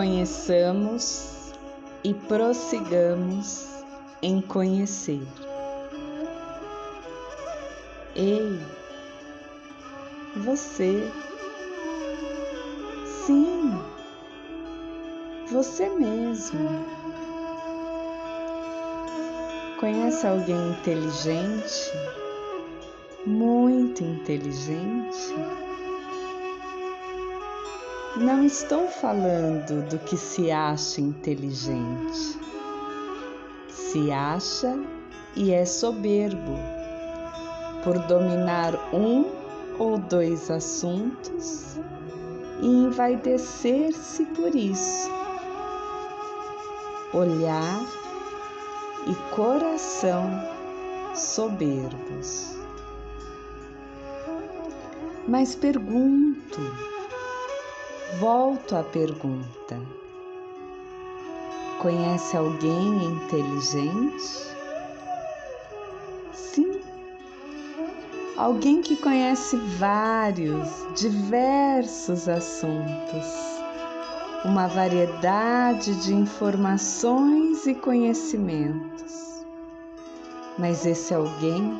conheçamos e prossigamos em conhecer. Ei, você, sim, você mesmo. Conhece alguém inteligente? Muito inteligente? Não estou falando do que se acha inteligente. Se acha e é soberbo por dominar um ou dois assuntos e envaidecer-se por isso. Olhar e coração soberbos. Mas pergunto, volto à pergunta: conhece alguém inteligente? Sim, alguém que conhece vários, diversos assuntos, uma variedade de informações e conhecimentos. Mas esse alguém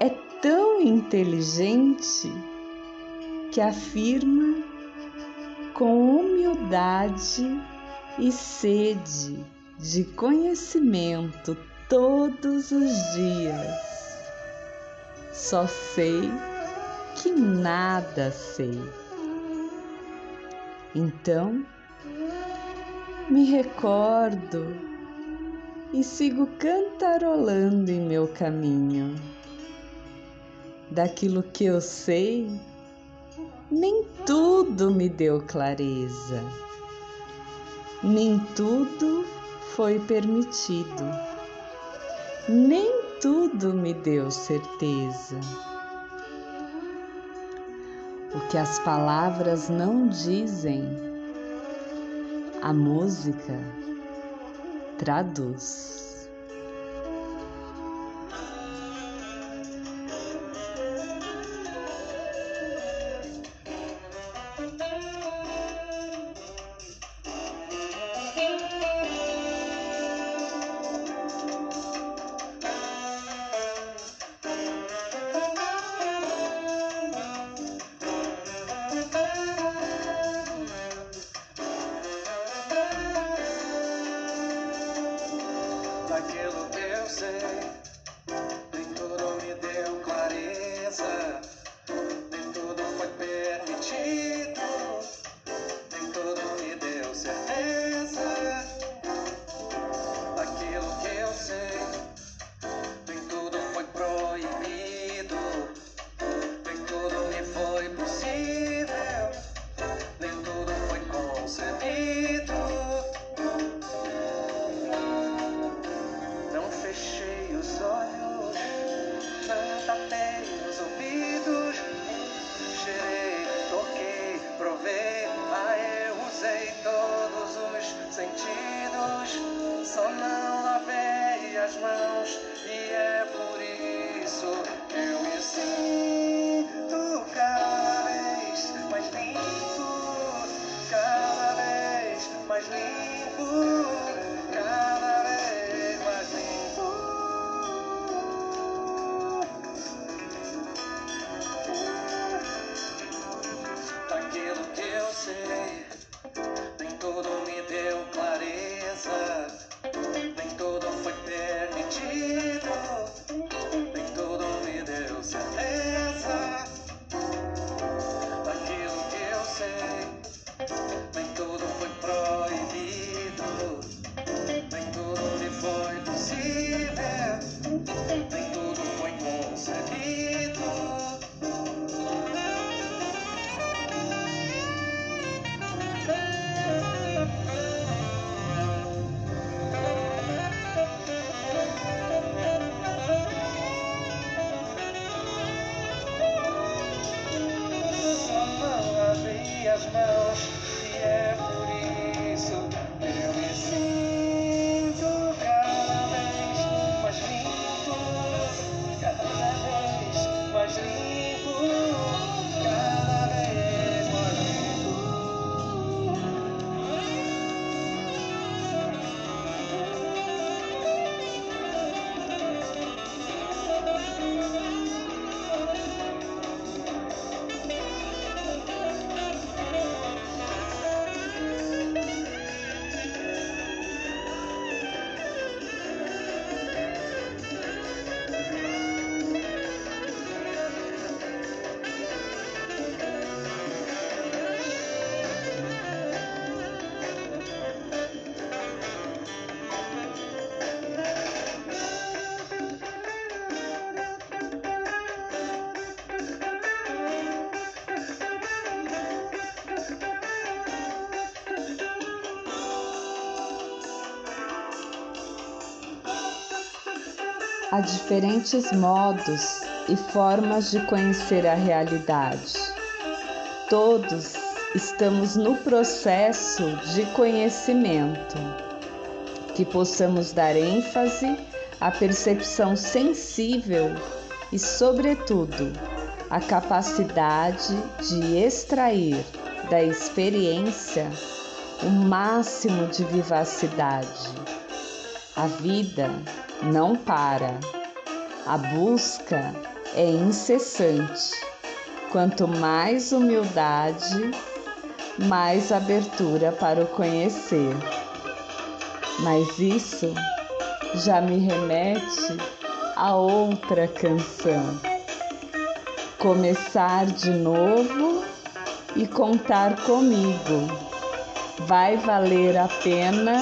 é tão inteligente que afirma com humildade e sede de conhecimento todos os dias só sei que nada sei. Então, me recordo e sigo cantarolando em meu caminho. Daquilo que eu sei, nem tudo me deu clareza, nem tudo foi permitido, nem tudo me deu certeza. O que as palavras não dizem, a música traduz. You so há diferentes modos e formas de conhecer a realidade. Todos estamos no processo de conhecimento, que possamos dar ênfase à percepção sensível e, sobretudo, a capacidade de extrair da experiência o máximo de vivacidade. A vida não para, a busca é incessante. Quanto mais humildade, mais abertura para o conhecer. Mas isso já me remete a outra canção. Começar de novo e contar comigo. Vai valer a pena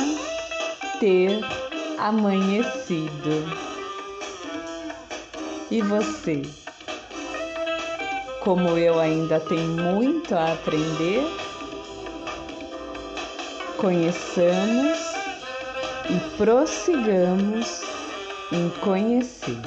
ter amanhecido. E você? Como eu ainda tenho muito a aprender, conheçamos e prossigamos em conhecer.